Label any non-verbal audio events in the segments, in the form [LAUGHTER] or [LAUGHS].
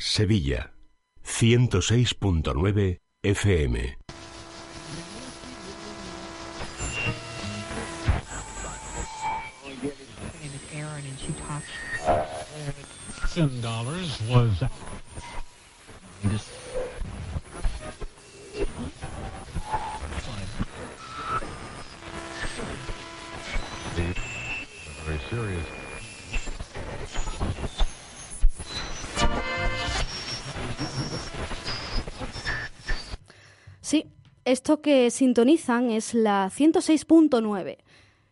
Sevilla. 106.9 FM. serious. Esto que sintonizan es la 106.9.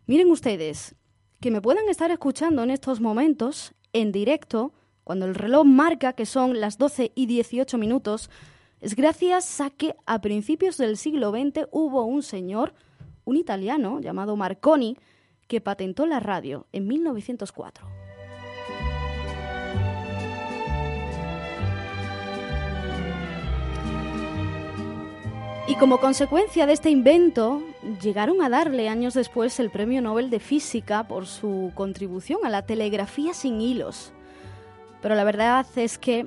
Miren ustedes, que me puedan estar escuchando en estos momentos, en directo, cuando el reloj marca que son las 12 y 18 minutos, es gracias a que a principios del siglo XX hubo un señor, un italiano llamado Marconi, que patentó la radio en 1904. Y como consecuencia de este invento, llegaron a darle años después el Premio Nobel de Física por su contribución a la telegrafía sin hilos. Pero la verdad es que,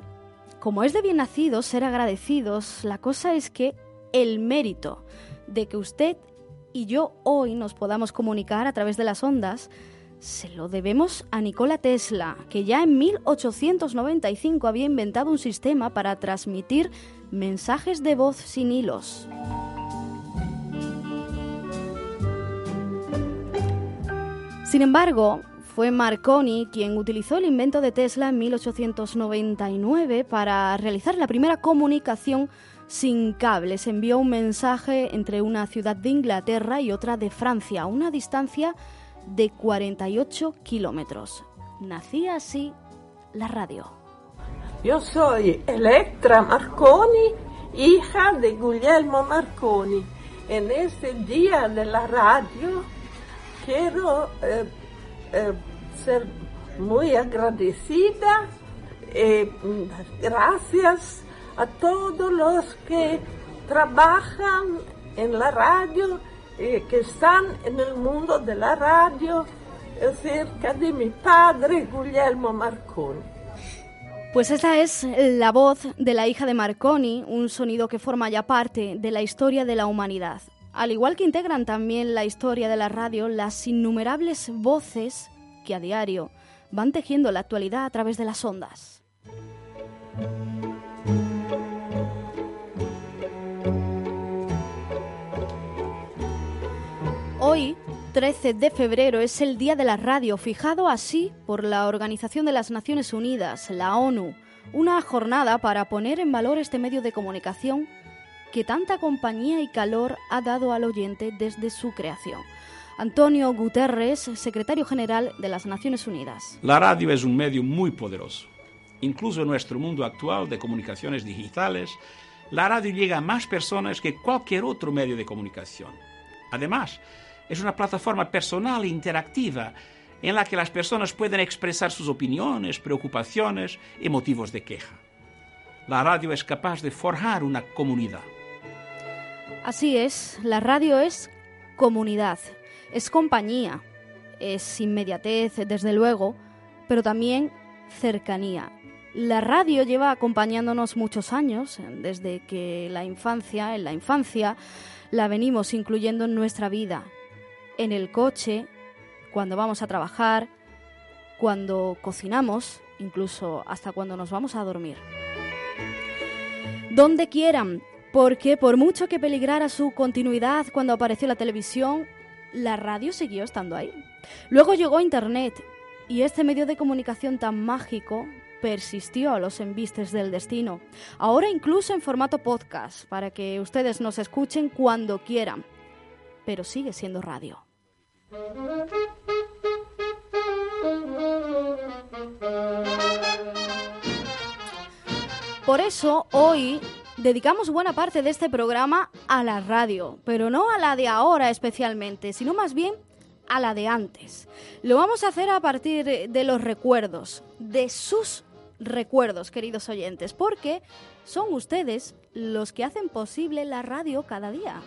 como es de bien nacidos ser agradecidos, la cosa es que el mérito de que usted y yo hoy nos podamos comunicar a través de las ondas se lo debemos a Nikola Tesla, que ya en 1895 había inventado un sistema para transmitir mensajes de voz sin hilos. Sin embargo, fue Marconi quien utilizó el invento de Tesla en 1899 para realizar la primera comunicación sin cables. Envió un mensaje entre una ciudad de Inglaterra y otra de Francia, a una distancia de 48 kilómetros. Nacía así la radio. Yo soy Electra Marconi, hija de Guglielmo Marconi. En este día de la radio quiero eh, eh, ser muy agradecida y gracias a todos los que trabajan en la radio y que están en el mundo de la radio cerca de mi padre Guglielmo Marconi. Pues esa es la voz de la hija de Marconi, un sonido que forma ya parte de la historia de la humanidad. Al igual que integran también la historia de la radio las innumerables voces que a diario van tejiendo la actualidad a través de las ondas. Hoy 13 de febrero es el Día de la Radio, fijado así por la Organización de las Naciones Unidas, la ONU, una jornada para poner en valor este medio de comunicación que tanta compañía y calor ha dado al oyente desde su creación. Antonio Guterres, secretario general de las Naciones Unidas. La radio es un medio muy poderoso. Incluso en nuestro mundo actual de comunicaciones digitales, la radio llega a más personas que cualquier otro medio de comunicación. Además, es una plataforma personal e interactiva en la que las personas pueden expresar sus opiniones, preocupaciones y motivos de queja. La radio es capaz de forjar una comunidad. Así es, la radio es comunidad, es compañía, es inmediatez, desde luego, pero también cercanía. La radio lleva acompañándonos muchos años, desde que la infancia, en la infancia, la venimos incluyendo en nuestra vida, en el coche, cuando vamos a trabajar, cuando cocinamos, incluso hasta cuando nos vamos a dormir. Donde quieran, porque por mucho que peligrara su continuidad cuando apareció la televisión, la radio siguió estando ahí. Luego llegó Internet y este medio de comunicación tan mágico persistió a los embistes del destino. Ahora incluso en formato podcast, para que ustedes nos escuchen cuando quieran. Pero sigue siendo radio. Por eso hoy dedicamos buena parte de este programa a la radio, pero no a la de ahora especialmente, sino más bien a la de antes. Lo vamos a hacer a partir de los recuerdos, de sus recuerdos, queridos oyentes, porque son ustedes los que hacen posible la radio cada día.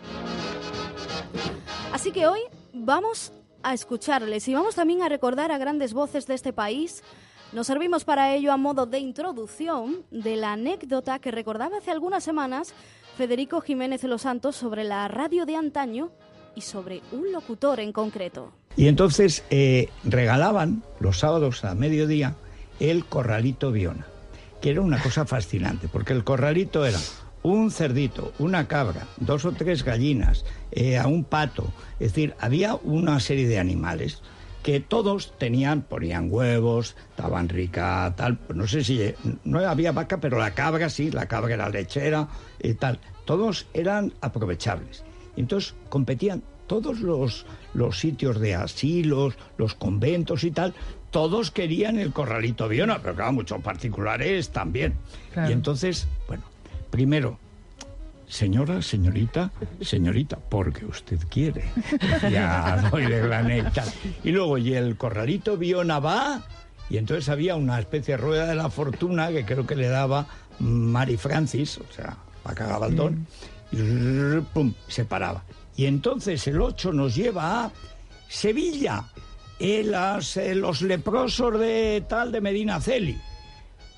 Así que hoy vamos a escucharles y vamos también a recordar a grandes voces de este país. Nos servimos para ello a modo de introducción de la anécdota que recordaba hace algunas semanas Federico Jiménez de los Santos sobre la radio de antaño y sobre un locutor en concreto. Y entonces eh, regalaban los sábados a mediodía el corralito Viona, que era una cosa fascinante, porque el corralito era un cerdito, una cabra, dos o tres gallinas, eh, a un pato. Es decir, había una serie de animales que todos tenían, ponían huevos, estaban rica, tal. Pues no sé si no había vaca, pero la cabra sí, la cabra era lechera y tal. Todos eran aprovechables. Entonces competían todos los, los sitios de asilos, los conventos y tal, todos querían el corralito Viona, pero claro, muchos particulares también. Y entonces, bueno, primero, señora, señorita, señorita, porque usted quiere. Ya doy de graneta. y luego, y el corralito Viona va, y entonces había una especie de rueda de la fortuna que creo que le daba Mari Francis, o sea, Paca Gabaldón, y pum, se paraba. Y entonces el 8 nos lleva a Sevilla, eh, los leprosos de tal de Medina Celi.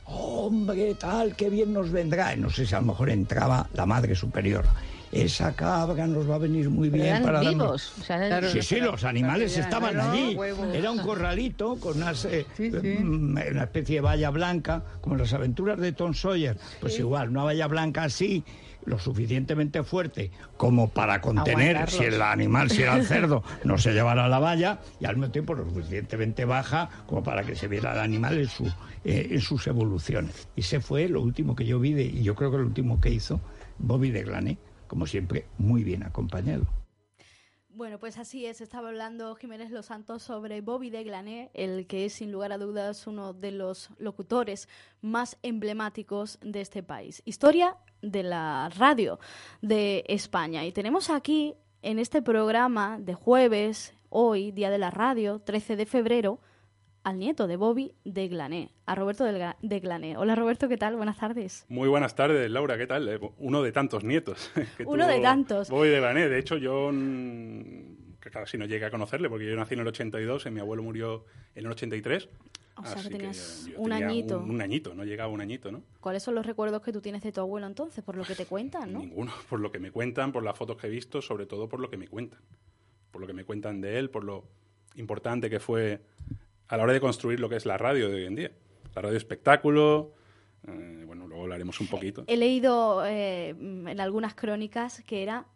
Hombre, tal, qué bien nos vendrá. no sé si a lo mejor entraba la Madre Superior. Esa cabra nos va a venir muy bien eran para vivos. sí, sí, los animales estaban allí. Era un corralito con eh, mm, una especie de valla blanca, como las aventuras de Tom Sawyer. Pues igual, una valla blanca así, lo suficientemente fuerte como para contener si el animal, si era el cerdo, no se llevara la valla y al mismo tiempo lo suficientemente baja como para que se viera el animal en, su, eh, en sus evoluciones. Y ese fue lo último que yo vi y yo creo que lo último que hizo Bobby de Glané, como siempre, muy bien acompañado. Bueno, pues así es. Estaba hablando Jiménez Los Santos sobre Bobby de Glané, el que es sin lugar a dudas uno de los locutores más emblemáticos de este país. Historia de la radio de España. Y tenemos aquí en este programa de jueves, hoy, Día de la Radio, 13 de febrero, al nieto de Bobby de Glané, a Roberto de Glané. Hola Roberto, ¿qué tal? Buenas tardes. Muy buenas tardes, Laura, ¿qué tal? Eh, uno de tantos nietos. [LAUGHS] Uno de tantos. Bobby de Glané, de hecho yo que casi no llegué a conocerle porque yo nací en el 82 y mi abuelo murió en el 83. O sea, que tenías un añito. Un, añito, no llegaba un añito, ¿no? ¿Cuáles son los recuerdos que tú tienes de tu abuelo entonces, por lo que te cuentan, no? Ninguno, [LAUGHS] por lo que me cuentan, por las fotos que he visto, sobre todo por lo que me cuentan. Por lo que me cuentan de él, por lo importante que fue a la hora de construir lo que es la radio de hoy en día. La radio espectáculo, eh, bueno, luego hablaremos un poquito. He leído eh, en algunas crónicas que era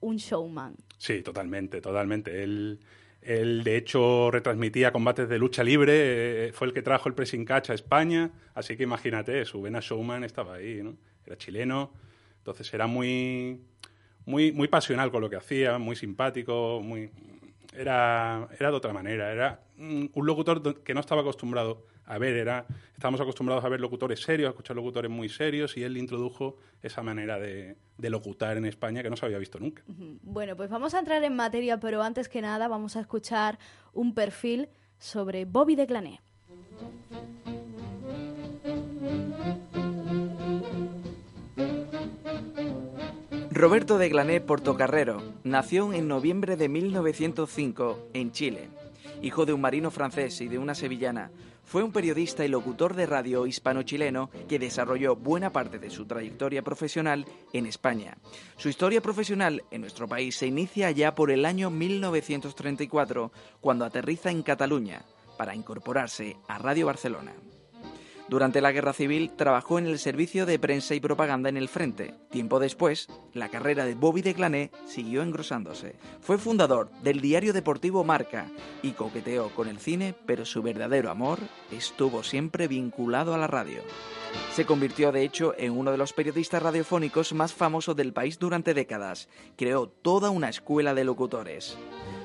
un showman. Sí, totalmente, totalmente. Él... Él, de hecho, retransmitía combates de lucha libre, eh, fue el que trajo el pressing catch a España, así que imagínate, su vena showman estaba ahí, ¿no? Era chileno, entonces era muy, muy, muy pasional con lo que hacía, muy simpático, muy... Era, era de otra manera, era un locutor que no estaba acostumbrado a ver, era, estábamos acostumbrados a ver locutores serios, a escuchar locutores muy serios, y él introdujo esa manera de, de locutar en España que no se había visto nunca. Bueno, pues vamos a entrar en materia, pero antes que nada vamos a escuchar un perfil sobre Bobby de Clané. Roberto de Glané Portocarrero nació en noviembre de 1905 en Chile. Hijo de un marino francés y de una sevillana, fue un periodista y locutor de radio hispano-chileno que desarrolló buena parte de su trayectoria profesional en España. Su historia profesional en nuestro país se inicia ya por el año 1934, cuando aterriza en Cataluña para incorporarse a Radio Barcelona. Durante la Guerra Civil trabajó en el servicio de prensa y propaganda en el frente. Tiempo después, la carrera de Bobby de Glané siguió engrosándose. Fue fundador del diario deportivo Marca y coqueteó con el cine, pero su verdadero amor estuvo siempre vinculado a la radio. Se convirtió de hecho en uno de los periodistas radiofónicos más famosos del país durante décadas. Creó toda una escuela de locutores.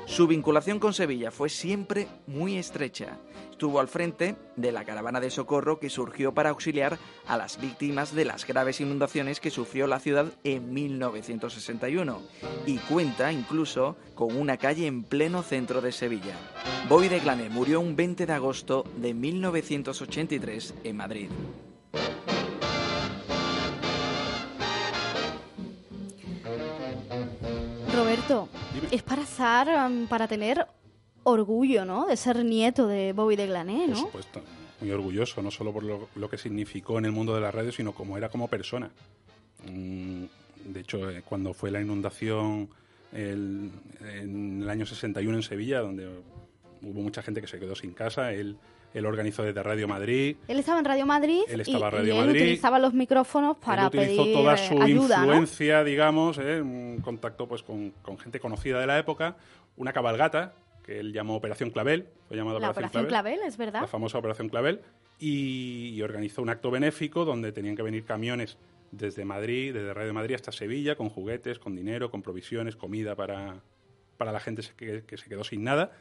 Su vinculación con Sevilla fue siempre muy estrecha. Estuvo al frente de la caravana de socorro que surgió para auxiliar a las víctimas de las graves inundaciones que sufrió la ciudad en 1961 y cuenta incluso con una calle en pleno centro de Sevilla. Bobby de Glané murió un 20 de agosto de 1983 en Madrid. Es para estar, um, para tener orgullo, ¿no? De ser nieto de Bobby de Glané, Por supuesto, muy orgulloso, no solo por lo, lo que significó en el mundo de la radio, sino como era como persona. Mm, De hecho, eh, cuando fue la inundación el- en el año 61 en Sevilla, donde hubo mucha gente que se quedó sin casa, él, él organizó desde Radio Madrid, Él estaba en Radio Madrid Él y, estaba en y Radio él Madrid. utilizaba los micrófonos para él utilizó pedir toda su ayuda, ¿no? influencia, digamos, ¿eh? un contacto pues con, con gente conocida de la época, una cabalgata que él llamó Operación Clavel, fue llamado La Operación, Operación Clavel, es verdad. la famosa Operación Clavel, y, y organizó un acto benéfico donde tenían que venir camiones desde Madrid, desde Radio Madrid hasta Sevilla, con juguetes, con dinero, con provisiones, comida para, para la gente que, que se quedó sin nada.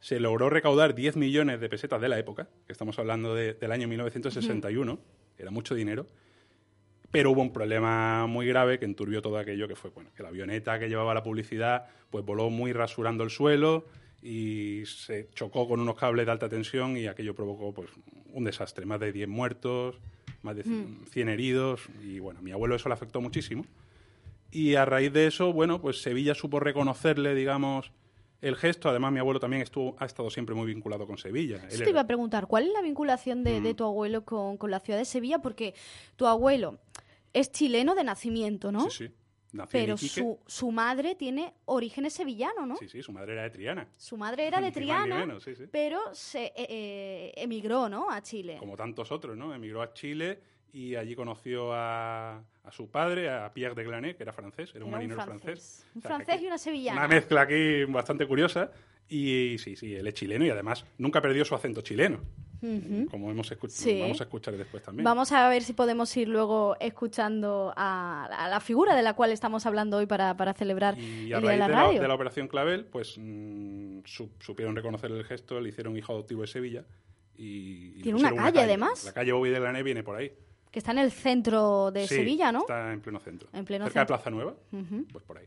Se logró recaudar 10 millones de pesetas de la época, que estamos hablando de- del año 1961, era mucho dinero, pero hubo un problema muy grave que enturbió todo aquello, que fue bueno, que la avioneta que llevaba la publicidad pues voló muy rasurando el suelo y se chocó con unos cables de alta tensión y aquello provocó pues un desastre, más de 10 muertos, más de 100 heridos y bueno, a mi abuelo eso le afectó muchísimo. Y a raíz de eso, bueno, pues Sevilla supo reconocerle, digamos, el gesto. Además, mi abuelo también estuvo, ha estado siempre muy vinculado con Sevilla. Él te era- iba a preguntar, ¿cuál es la vinculación de, Mm. de tu abuelo con, con la ciudad de Sevilla? Porque tu abuelo es chileno de nacimiento, ¿no? Sí, sí. Nació Pero su, su madre tiene orígenes sevillanos, ¿no? Sí, sí, su madre era de Triana. Su madre era de [LAUGHS] Triana, sí, sí. pero se eh, eh, emigró, ¿no? A Chile. como tantos otros, ¿no? Emigró a Chile y allí conoció a, a su padre, a Pierre de Glané, que era francés, era un Era un marinero francés. francés. Un O sea, francés y una sevillana. Una mezcla aquí bastante curiosa. Y sí, sí, él es chileno y además nunca perdió su acento chileno, Ujú. como hemos Sí. vamos a escuchar después también. Vamos a ver si podemos ir luego escuchando a, a la figura de la cual estamos hablando hoy para, para celebrar Y el a Día de raíz la de la, Radio. de la operación Clavel, pues mm, su- supieron reconocer el gesto, le hicieron hijo adoptivo de Sevilla. Y, y Tiene pusieron una calle, además. La calle Bobby de Glané viene por ahí. Que está en el centro de Sí, Sevilla, ¿no? Está en pleno centro. En pleno Cerca centro. de Plaza Nueva, Ujú. pues por ahí.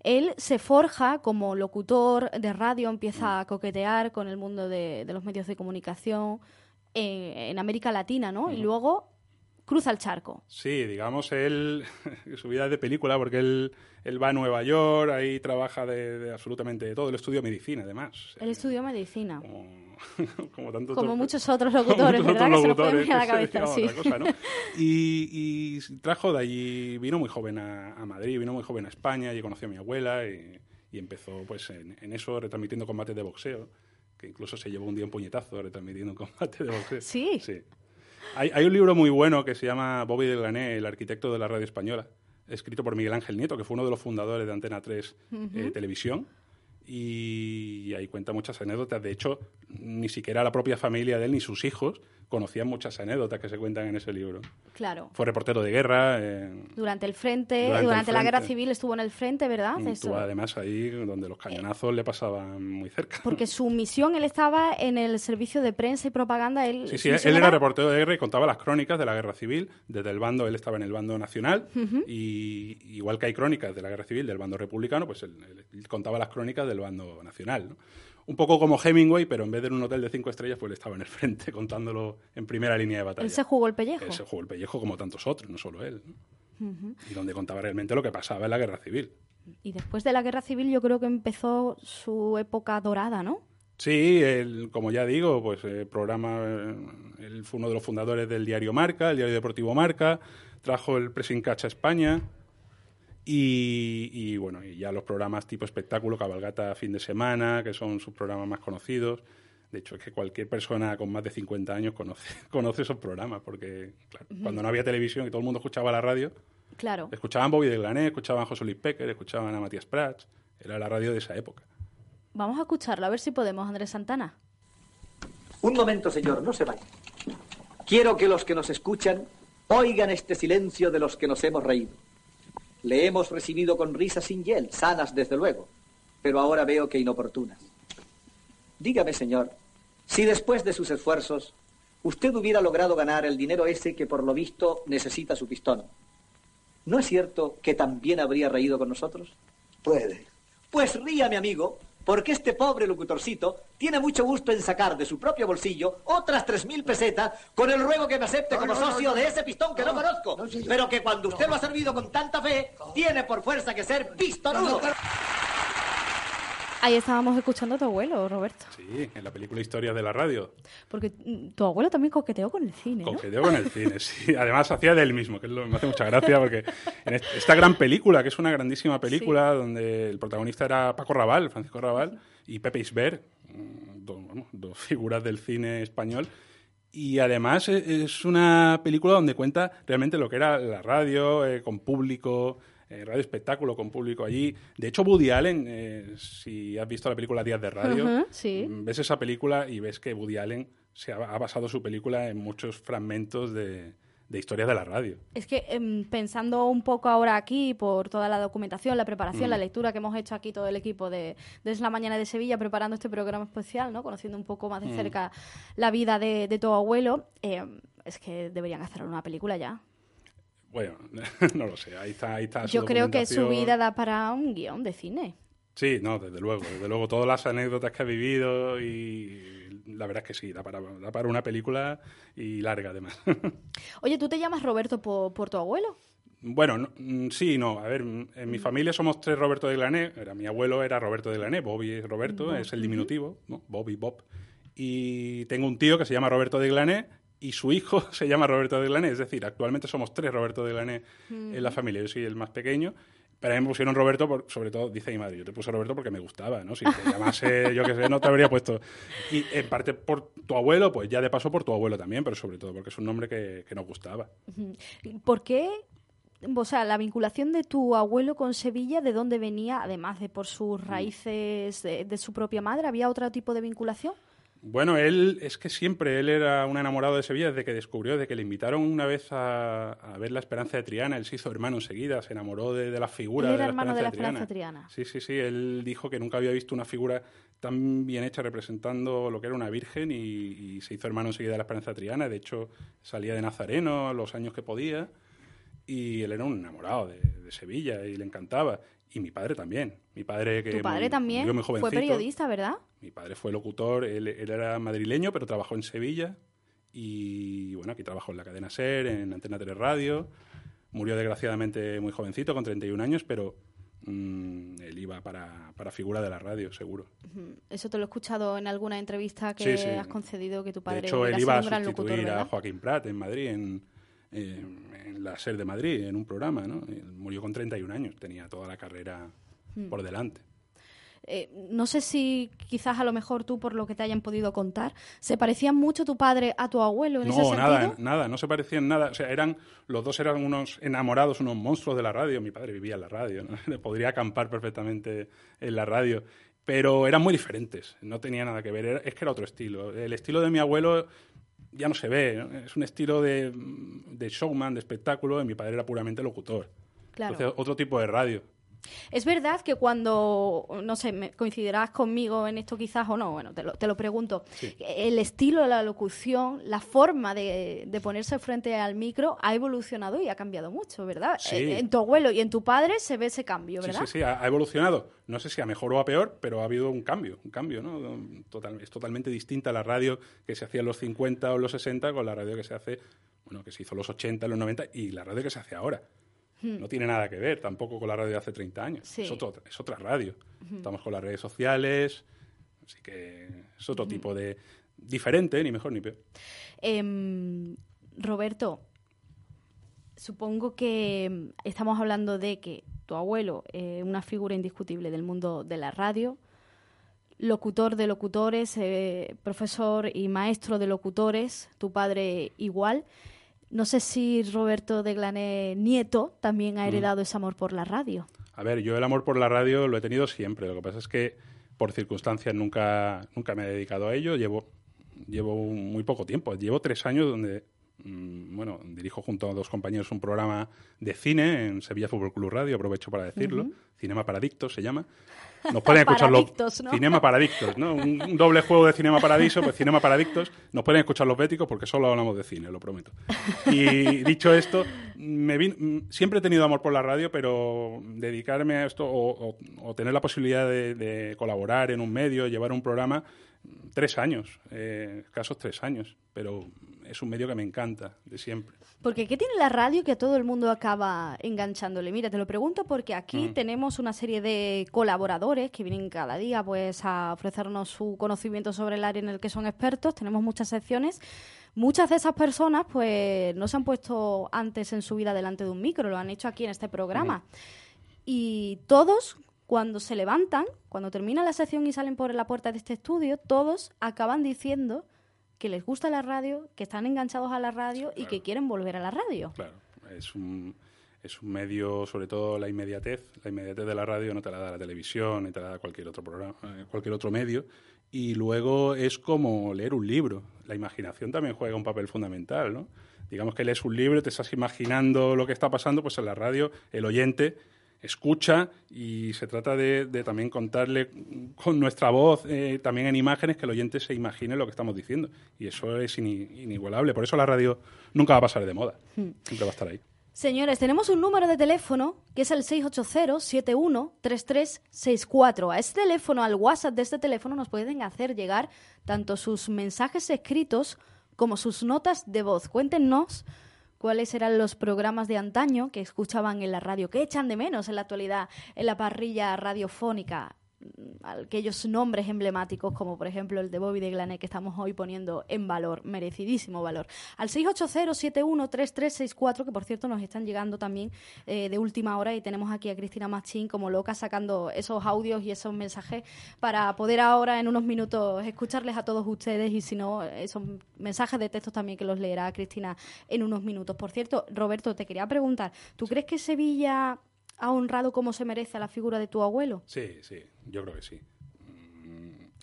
Él se forja como locutor de radio, empieza a coquetear con el mundo de, de los medios de comunicación en América Latina, ¿no? Y luego cruza el charco. Sí, digamos, él, [LAUGHS] su vida es de película, porque él, él va a Nueva York, ahí trabaja de, de absolutamente de todo. Él estudió medicina, además. Él estudió medicina. Como, [LAUGHS] como, tantos Como muchos otros [LAUGHS] como locutores, muchos ¿verdad? otros Que se nos pueden locutores venir a la que se cabeza, dedicaban sí. a otra cosa, ¿no? Y, y trajo de allí, vino muy joven a, a Madrid, vino muy joven a España, y conoció a mi abuela, y, y empezó pues en, en eso, retransmitiendo combates de boxeo, que incluso se llevó un día un puñetazo retransmitiendo un combate de boxeo. Sí. Sí. Hay, hay un libro muy bueno que se llama Bobby de Glané, el arquitecto de la radio española, escrito por Miguel Ángel Nieto, que fue uno de los fundadores de Antena 3 eh, Televisión. Y ahí cuenta muchas anécdotas. De hecho, ni siquiera la propia familia de él ni sus hijos conocían muchas anécdotas que se cuentan en ese libro. Claro. Fue reportero de guerra. eh, Durante el frente, Durante durante, el la guerra frente. civil estuvo en el frente, ¿verdad? Eso. estuvo además ahí donde los cañonazos le pasaban muy cerca. Porque su misión, él estaba en el servicio de prensa y propaganda. Él, Sí, sí, él misión era reportero de guerra y contaba las crónicas de la guerra civil. Desde el bando, él estaba en el bando nacional. Y igual que hay crónicas de la guerra civil del bando republicano, pues él- él contaba las crónicas del bando nacional. ¿no? Un poco como Hemingway, pero en vez de en un hotel de cinco estrellas, pues él estaba en el frente [LAUGHS] contándolo en primera línea de batalla. Él se jugó el pellejo. Él se jugó el pellejo como tantos otros, no solo él. ¿no? Y donde contaba realmente lo que pasaba en la guerra civil. Y después de la guerra civil yo creo que empezó su época dorada, ¿no? Sí, él, como ya digo, pues el programa, eh, él fue uno de los fundadores del diario Marca, el diario deportivo Marca, trajo el Pressing Catch a España y, y, bueno, y ya los programas tipo espectáculo, cabalgata fin de semana, que son sus programas más conocidos. De hecho, es que cualquier persona con más de 50 años conoce, [LAUGHS] conoce esos programas, porque claro, cuando no había televisión y todo el mundo escuchaba la radio, Claro. escuchaban Bobby de Glané, escuchaban a José Luis Pecker, escuchaban a Matías Prats, era la radio de esa época. Vamos a escucharlo, a ver si podemos, Andrés Santana. Un momento, señor, no se vaya. Quiero que los que nos escuchan oigan este silencio de los que nos hemos reído. Le hemos recibido con risas sin hiel, sanas desde luego. pero ahora veo que inoportunas. Dígame, señor, si después de sus esfuerzos usted hubiera logrado ganar el dinero ese que por lo visto necesita su pistón, ¿no es cierto que también habría reído con nosotros? Puede. Pues ría, mi amigo, porque este pobre locutorcito tiene mucho gusto en sacar de su propio bolsillo otras tres mil pesetas con el ruego que me acepte No, como no, socio no. de ese pistón que no, No, conozco, pero que cuando usted lo ha servido con tanta fe, tiene por fuerza que ser pistonudo. Ahí estábamos escuchando a tu abuelo, Roberto. Sí, en la película Historias de la Radio. Porque mm, tu abuelo también coqueteó con el cine, ¿no? Coqueteo con el cine, sí. Además hacía de él mismo, que es lo que me hace mucha gracia, porque en est- esta gran película, que es una grandísima película, donde el protagonista era Paco Raval, Francisco Raval, y Pepe Isbert, mm, dos, vamos, dos figuras del cine español. Y además e- es una película donde cuenta realmente lo que era la radio, eh, con público, eh, radio espectáculo con público allí. De hecho, Woody Allen, eh, si has visto la película Días de Radio, sí. mm, ves esa película y ves que Woody Allen se ha, ha basado su película en muchos fragmentos de, de historia de la radio. Es que em, pensando un poco ahora aquí por toda la documentación, la preparación, Mm. la lectura que hemos hecho aquí todo el equipo de desde la mañana de Sevilla preparando este programa especial, ¿no? Conociendo un poco más de Mm. cerca la vida de, de tu abuelo, em, es que deberían hacer una película ya. Bueno, [LAUGHS] no lo sé, ahí está, ahí está su Yo creo que su vida da para un guion de cine. Sí, no, desde luego, desde luego, todas las anécdotas que ha vivido y la verdad es que sí, da para, da para una película y larga además. [LAUGHS] Oye, ¿tú te llamas Roberto por, por tu abuelo? Bueno, no, mm, sí, no. A ver, mm, en mi familia somos tres Roberto de Glané. Era, mi abuelo era Roberto de Glané, Bobby es Roberto, es el diminutivo, ¿no? Bobby, Bob. Y tengo un tío que se llama Roberto de Glané y su hijo [LAUGHS] se llama Roberto de Glané. Es decir, actualmente somos tres Roberto de Glané en la familia. Yo soy el más pequeño. Pero a mí me pusieron Roberto, por- sobre todo, dice mi madre, yo te puse Roberto porque me gustaba, ¿no? Si te [LAUGHS] llamase, yo qué sé, no te habría puesto. Y en parte por tu abuelo, pues ya de paso por tu abuelo también, pero sobre todo porque es un nombre que, que nos gustaba. ¿Por qué? O sea, la vinculación de tu abuelo con Sevilla, ¿de dónde venía? Además de por sus raíces de, de su propia madre, ¿había otro tipo de vinculación? Bueno, él es que siempre él era un enamorado de Sevilla desde que descubrió, desde que le invitaron una vez a, a ver La Esperanza de Triana. Él se hizo hermano enseguida, se enamoró de, de la figura Él era de la hermano de la Esperanza Esperanza Triana. Sí, sí, sí. Él dijo que nunca había visto una figura tan bien hecha representando lo que era una virgen y, y se hizo hermano enseguida de la Esperanza Triana. De hecho, salía de Nazareno los años que podía y él era un enamorado de, de Sevilla y le encantaba. Y mi padre también. Mi padre que Tu padre también muy fue periodista, ¿verdad? Mi padre fue locutor, él, él era madrileño, pero trabajó en Sevilla. Y bueno, aquí trabajó en la cadena SER, en Antena 3 Radio. Murió desgraciadamente muy jovencito, con 31 años, pero mm, él iba para, para figura de la radio, seguro. Eso te lo he escuchado en alguna entrevista que Sí, sí. has concedido, que tu padre de hecho, él iba a sustituir a. Joaquín Prat en Madrid, en, en- en la SER de Madrid, en un programa. ¿no? Él murió con 31 años, tenía toda la carrera Hmm. por delante. Eh, no sé si quizás a lo mejor tú, por lo que te hayan podido contar, ¿se parecía mucho tu padre a tu abuelo en ese No, sentido? nada, nada, no se parecían nada. O sea, eran, los dos eran unos enamorados, unos monstruos de la radio. Mi padre vivía en la radio, ¿no? [LAUGHS] podría acampar perfectamente en la radio. Pero eran muy diferentes, no tenía nada que ver. Era- es que era otro estilo. El estilo de mi abuelo ya no se ve, es un estilo de, de showman, de espectáculo, y mi padre era puramente locutor. Claro. Entonces, otro tipo de radio. Es verdad que cuando, no sé, me- coincidirás conmigo en esto quizás o no, bueno, te lo, te lo pregunto. Sí. El estilo de la locución, la forma de, de ponerse frente al micro ha evolucionado y ha cambiado mucho, ¿verdad? Sí. Eh, En tu abuelo y en tu padre se ve ese cambio, ¿verdad? sí, sí, ha, ha evolucionado. No sé si a mejor o a peor, pero ha habido un cambio, un cambio, ¿no? Total- es totalmente distinta la radio que se hacía en los 50 o en los 60 con la radio que se hace, bueno, que se hizo en los 80, en los 90 y la radio que se hace ahora. Hmm. No tiene nada que ver tampoco con la radio de hace 30 años. Sí. Es, otro- es otra radio. Estamos con las redes sociales, así que es otro tipo de... diferente, ni mejor ni peor. Em, Roberto, supongo que estamos hablando de que tu abuelo es una figura indiscutible del mundo de la radio, locutor de locutores, eh, profesor y maestro de locutores, tu padre igual. No sé si Roberto de Glané nieto también ha heredado ese amor por la radio. A ver, yo el amor por la radio lo he tenido siempre. Lo que pasa es que por circunstancias nunca, nunca me he dedicado a ello. Llevo, llevo un- muy poco tiempo. Llevo tres años donde bueno, dirijo junto a dos compañeros un programa de cine en Sevilla Fútbol Club Radio, aprovecho para decirlo. Cinema para Adictos se llama. Nos pueden [LAUGHS] escuchar los ¿no? Cinema para Adictos, ¿no? Un, un doble juego de Cinema Paradiso, pues Cinema para Adictos. Nos pueden escuchar los béticos porque solo hablamos de cine, lo prometo. [LAUGHS] Y dicho esto, me vin- siempre he tenido amor por la radio, pero dedicarme a esto o, o- o tener la posibilidad de, de colaborar en un medio, llevar un programa, tres años, eh, escasos tres años, pero es un medio que me encanta, de siempre. Porque ¿qué tiene la radio que a todo el mundo acaba enganchándole? Mira, te lo pregunto porque aquí Mm. tenemos una serie de colaboradores que vienen cada día pues a ofrecernos su conocimiento sobre el área en el que son expertos. Tenemos muchas secciones. Muchas de esas personas pues no se han puesto antes en su vida delante de un micro, lo han hecho aquí en este programa. Y todos, cuando se levantan, cuando termina la sección y salen por la puerta de este estudio, todos acaban diciendo que les gusta la radio, que están enganchados a la radio y que quieren volver a la radio. Claro, es un, es un medio, sobre todo la inmediatez. La inmediatez de la radio no te la da la televisión, ni te la da cualquier otro programa, eh, cualquier otro medio. Y luego es como leer un libro. La imaginación también juega un papel fundamental, ¿no? Digamos que lees un libro, te estás imaginando lo que está pasando, pues en la radio el oyente escucha y se trata de, de también contarle con nuestra voz, eh, también en imágenes, que el oyente se imagine lo que estamos diciendo. Y eso es ini- inigualable. Por eso la radio nunca va a pasar de moda. Siempre va a estar ahí. Señores, tenemos un número de teléfono que es el 680-713364. A este teléfono, al WhatsApp de este teléfono, nos pueden hacer llegar tanto sus mensajes escritos como sus notas de voz. Cuéntenos cuáles eran los programas de antaño que escuchaban en la radio, que echan de menos en la actualidad en la parrilla radiofónica aquellos nombres emblemáticos como por ejemplo el de Bobby de Glané que estamos hoy poniendo en valor, merecidísimo valor. Al 680-713364, que por cierto nos están llegando también eh, de última hora y tenemos aquí a Cristina Machín como loca sacando esos audios y esos mensajes para poder ahora en unos minutos escucharles a todos ustedes y si no, esos mensajes de texto también que los leerá Cristina en unos minutos. Por cierto, Roberto, te quería preguntar, ¿tú crees que Sevilla ha honrado como se merece a la figura de tu abuelo? Sí, sí, yo creo que sí.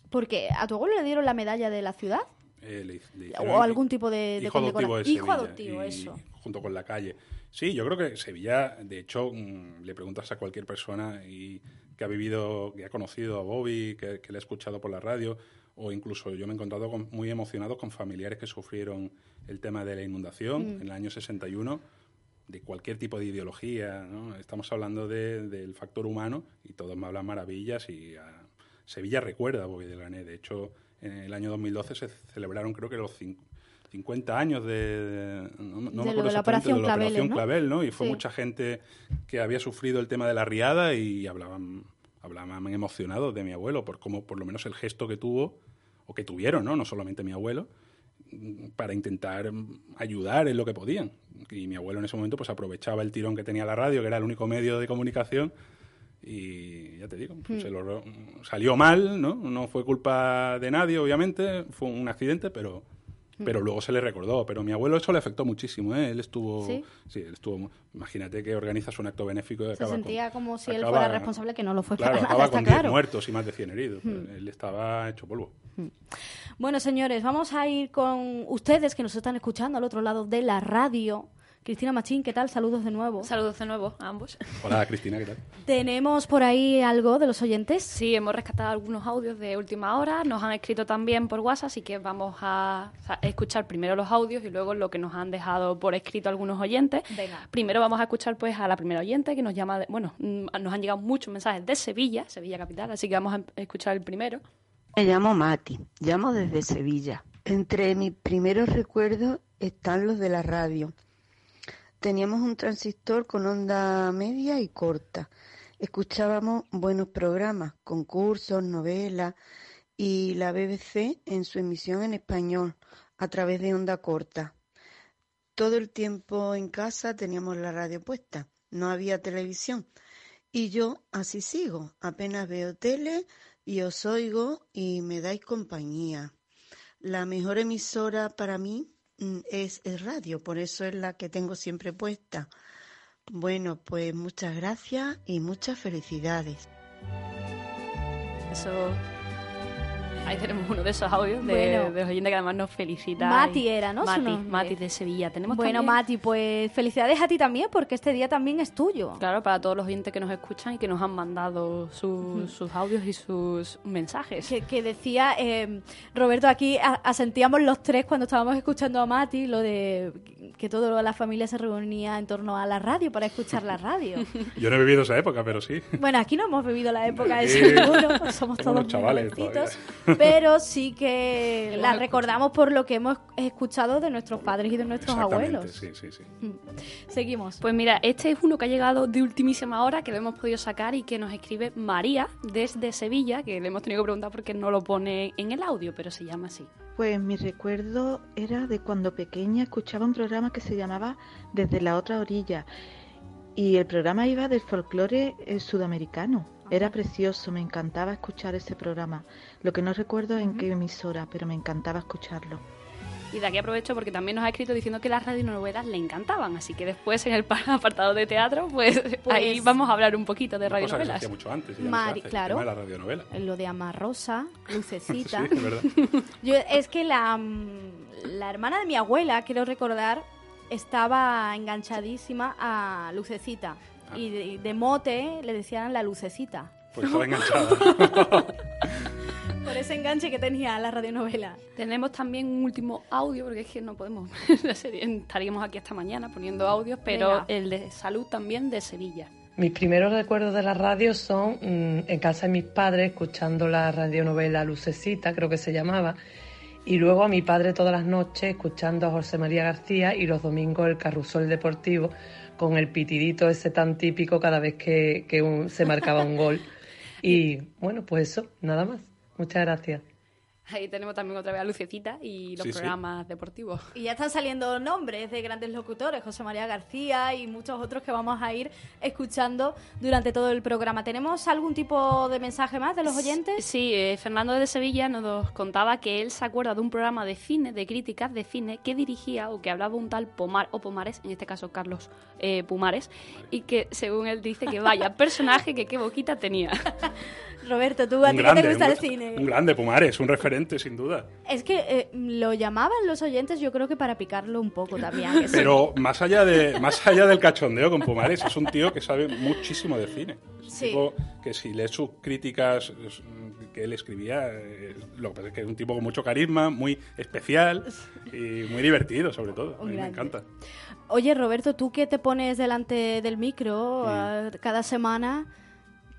Porque a tu abuelo le dieron la medalla de la ciudad Eh, le- le o algún tipo de, de hijo adoptivo de Hijo Sevilla, adoptivo, y- eso. Junto con la calle. Sí, yo creo que Sevilla, de hecho, mm, le preguntas a cualquier persona y que ha vivido, que ha conocido a Bobby, que, que le ha escuchado por la radio, o incluso yo me he encontrado con- muy emocionado con familiares que sufrieron el tema de la inundación Mm. en el año 61 de cualquier tipo de ideología, ¿no? Estamos hablando de- del factor humano y todos me hablan maravillas y ah, Sevilla recuerda a Bobby de Grané. De hecho, en el año 2012 se celebraron creo que los cin- 50 años de, de- no, no me De lo acuerdo de la Operación de la Claveles, Operación ¿no? Clavel, ¿no? Y fue Sí. mucha gente que había sufrido el tema de la riada y hablaban, hablaban emocionados de mi abuelo por cómo, por lo menos el gesto que tuvo o que tuvieron, ¿no? No solamente mi abuelo para intentar ayudar en lo que podían. Y mi abuelo en ese momento pues aprovechaba el tirón que tenía la radio, que era el único medio de comunicación, y ya te digo, pues, Hmm. se lo- salió mal, ¿no? No fue culpa de nadie, obviamente, fue un accidente, pero pero luego se le recordó. Pero a mi abuelo eso le afectó muchísimo, ¿eh? Él estuvo... ¿Sí? él estuvo... Imagínate que organizas un acto benéfico y Se acaba con- sentía como si él fuera responsable, que no lo fue Claro, para acaba con 10 claro. muertos y más de 100 heridos. Hmm. Él estaba hecho polvo. Bueno, señores, vamos a ir con ustedes que nos están escuchando al otro lado de la radio. Cristina Machín, ¿qué tal? Saludos de nuevo. Saludos de nuevo a ambos. Hola, Cristina, ¿qué tal? ¿Tenemos por ahí algo de los oyentes? Sí, hemos rescatado algunos audios de última hora, nos han escrito también por WhatsApp, así que vamos a escuchar primero los audios y luego lo que nos han dejado por escrito algunos oyentes. Venga. Primero vamos a escuchar pues a la primera oyente que nos llama, de- bueno, mm, nos han llegado muchos mensajes de Sevilla, Sevilla capital, así que vamos a em- escuchar el primero. Me llamo Mati, llamo desde Sevilla. Entre mis primeros recuerdos están los de la radio. Teníamos un transistor con onda media y corta. Escuchábamos buenos programas, concursos, novelas y la BBC en su emisión en español a través de onda corta. Todo el tiempo en casa teníamos la radio puesta, no había televisión. Y yo así sigo, apenas veo tele y os oigo y me dais compañía. La mejor emisora para mí mm, es el radio, por eso es la que tengo siempre puesta. Bueno, pues muchas gracias y muchas felicidades. Eso Ahí tenemos uno de esos audios de, Bueno. de los oyentes que además nos felicita. Mati era, ¿no? Mati, de Sevilla. Tenemos Bueno, también- Mati, pues felicidades a ti también, porque este día también es tuyo. Claro, para todos los oyentes que nos escuchan y que nos han mandado sus, sus audios y sus mensajes. Que, que decía eh, Roberto, aquí asentíamos los tres cuando estábamos escuchando a Mati, lo de que toda la familia se reunía en torno a la radio para escuchar la radio. [LAUGHS] Yo no he vivido esa época, pero sí. Bueno, aquí no hemos vivido la época de Sí. seguro, [LAUGHS] somos todos unos chavales. Pero [LAUGHS] sí que Hemos la escuchado. recordamos por lo que hemos escuchado de nuestros padres y de nuestros abuelos. sí, sí, sí. Seguimos. Pues mira, este es uno que ha llegado de ultimísima hora, que lo hemos podido sacar y que nos escribe María desde Sevilla, que le hemos tenido que preguntar porque no lo pone en el audio, pero se llama así. Pues mi recuerdo era de cuando pequeña escuchaba un programa que se llamaba Desde la otra orilla y el programa iba del folclore eh, sudamericano. Era precioso, me encantaba escuchar ese programa. Lo que no recuerdo en qué emisora, pero me encantaba escucharlo. Y de aquí aprovecho porque también nos ha escrito diciendo que las radionovelas le encantaban, así que después en el pa- [LAUGHS] apartado de teatro, pues, ahí vamos a hablar un poquito de Una cosa que se radionovelas. hacía mucho antes. no Mari- hace, el claro. tema de la radionovela. Lo de Amarrosa, Lucecita. [LAUGHS] Sí, es verdad. [LAUGHS] Yo, es que la, mm, la hermana de mi abuela, quiero recordar, estaba enganchadísima a Lucecita. Ah. Y de, de mote le decían la Lucecita. Pues estaba enganchada. Por ese enganche que tenía la radionovela. Tenemos también un último audio, porque es que no podemos, la serie- estaríamos aquí hasta mañana poniendo audios, pero Venga. el de salud también de Sevilla. Mis primeros recuerdos de la radio son mm, en casa de mis padres, escuchando la radionovela Lucecita, creo que se llamaba, y luego a mi padre todas las noches escuchando a José María García y los domingos el carrusel deportivo con el pitidito ese tan típico cada vez que, que un- se marcaba un gol. [LAUGHS] Y bueno, pues eso, nada más. Muchas gracias. Ahí tenemos también otra vez a Lucecita y los Sí, sí. programas deportivos. Y ya están saliendo nombres de grandes locutores, José María García y muchos otros que vamos a ir escuchando durante todo el programa. ¿Tenemos algún tipo de mensaje más de los oyentes? Sí, eh, Fernando de Sevilla nos contaba que él se acuerda de un programa de cine, de críticas de cine, que dirigía o que hablaba un tal Pomar o Pomares, en este caso Carlos eh, Pumares, y que según él dice que vaya [LAUGHS] personaje que qué boquita tenía. [LAUGHS] Roberto, ¿tú a ti te gusta un- el cine? Un grande Pumares, un referente, sin duda. Es que eh, lo llamaban los oyentes, yo creo que para picarlo un poco también. sí. Pero más allá, de, más allá del cachondeo con Pumares, es un tío que sabe muchísimo de cine. Es Sí. tipo que si lees sus críticas es- que él escribía, eh, lo que pasa es que es un tipo con mucho carisma, muy especial y muy divertido, sobre todo. A Un mí me encanta. Oye, Roberto, tú que te pones delante del micro eh, cada semana,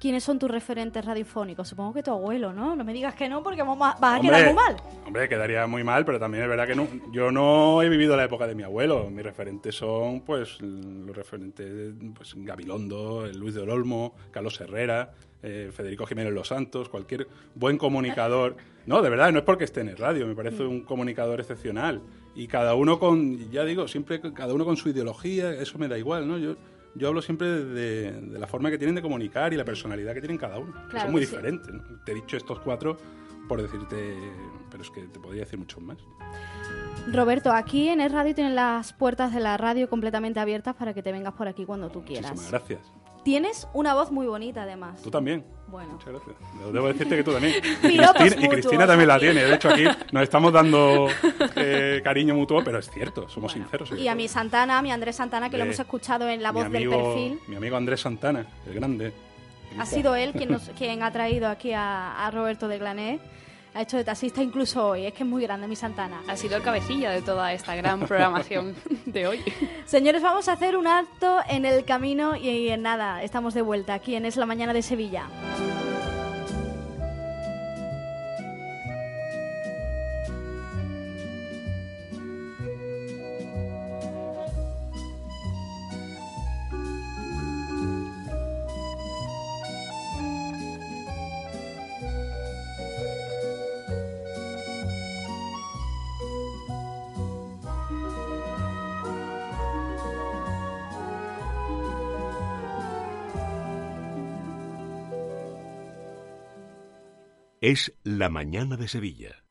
¿quiénes son tus referentes radiofónicos? Supongo que tu abuelo, ¿no? No me digas que no porque vas a Hombre, quedar muy mal. Hombre, quedaría muy mal, pero también es verdad que no, yo no he vivido la época de mi abuelo. Mis referentes son, pues, los referentes, pues, Gabilondo, Luis de Olmo, Carlos Herrera, eh, Federico Jiménez Los Santos, cualquier buen comunicador. [LAUGHS] No, de verdad, no es porque esté en el radio, me parece un comunicador excepcional. Y cada uno con, ya digo, siempre cada uno con su ideología, eso me da igual, ¿no? Yo, yo hablo siempre de, de la forma que tienen de comunicar y la personalidad que tienen cada uno. que Claro son muy que sí. diferentes. ¿no? Te he dicho estos cuatro por decirte, pero es que te podría decir muchos más. Roberto, aquí en el radio tienen las puertas de la radio completamente abiertas para que te vengas por aquí cuando tú quieras. Muchísimas gracias. Tienes una voz muy bonita, además. Tú también. Bueno. Muchas gracias. Debo decirte que tú también. [LAUGHS] Piropos Cristina- y Cristina también la tiene. De hecho, aquí nos estamos dando eh, cariño mutuo, pero es cierto, somos sinceros. Y a mi Santana, a mi Andrés Santana, que lo hemos escuchado en la voz amigo- del perfil. Mi amigo Andrés Santana, el grande. Ha sido él quien, nos, quien ha traído aquí a, a Roberto de Glané. Ha hecho de taxista incluso hoy. Es que es muy grande mi Santana. Ha sido el cabecilla de toda esta gran [LAUGHS] programación de hoy. Señores, vamos a hacer un alto en el camino y, y en nada, estamos de vuelta aquí en Es la Mañana de Sevilla. Es La Mañana de Sevilla.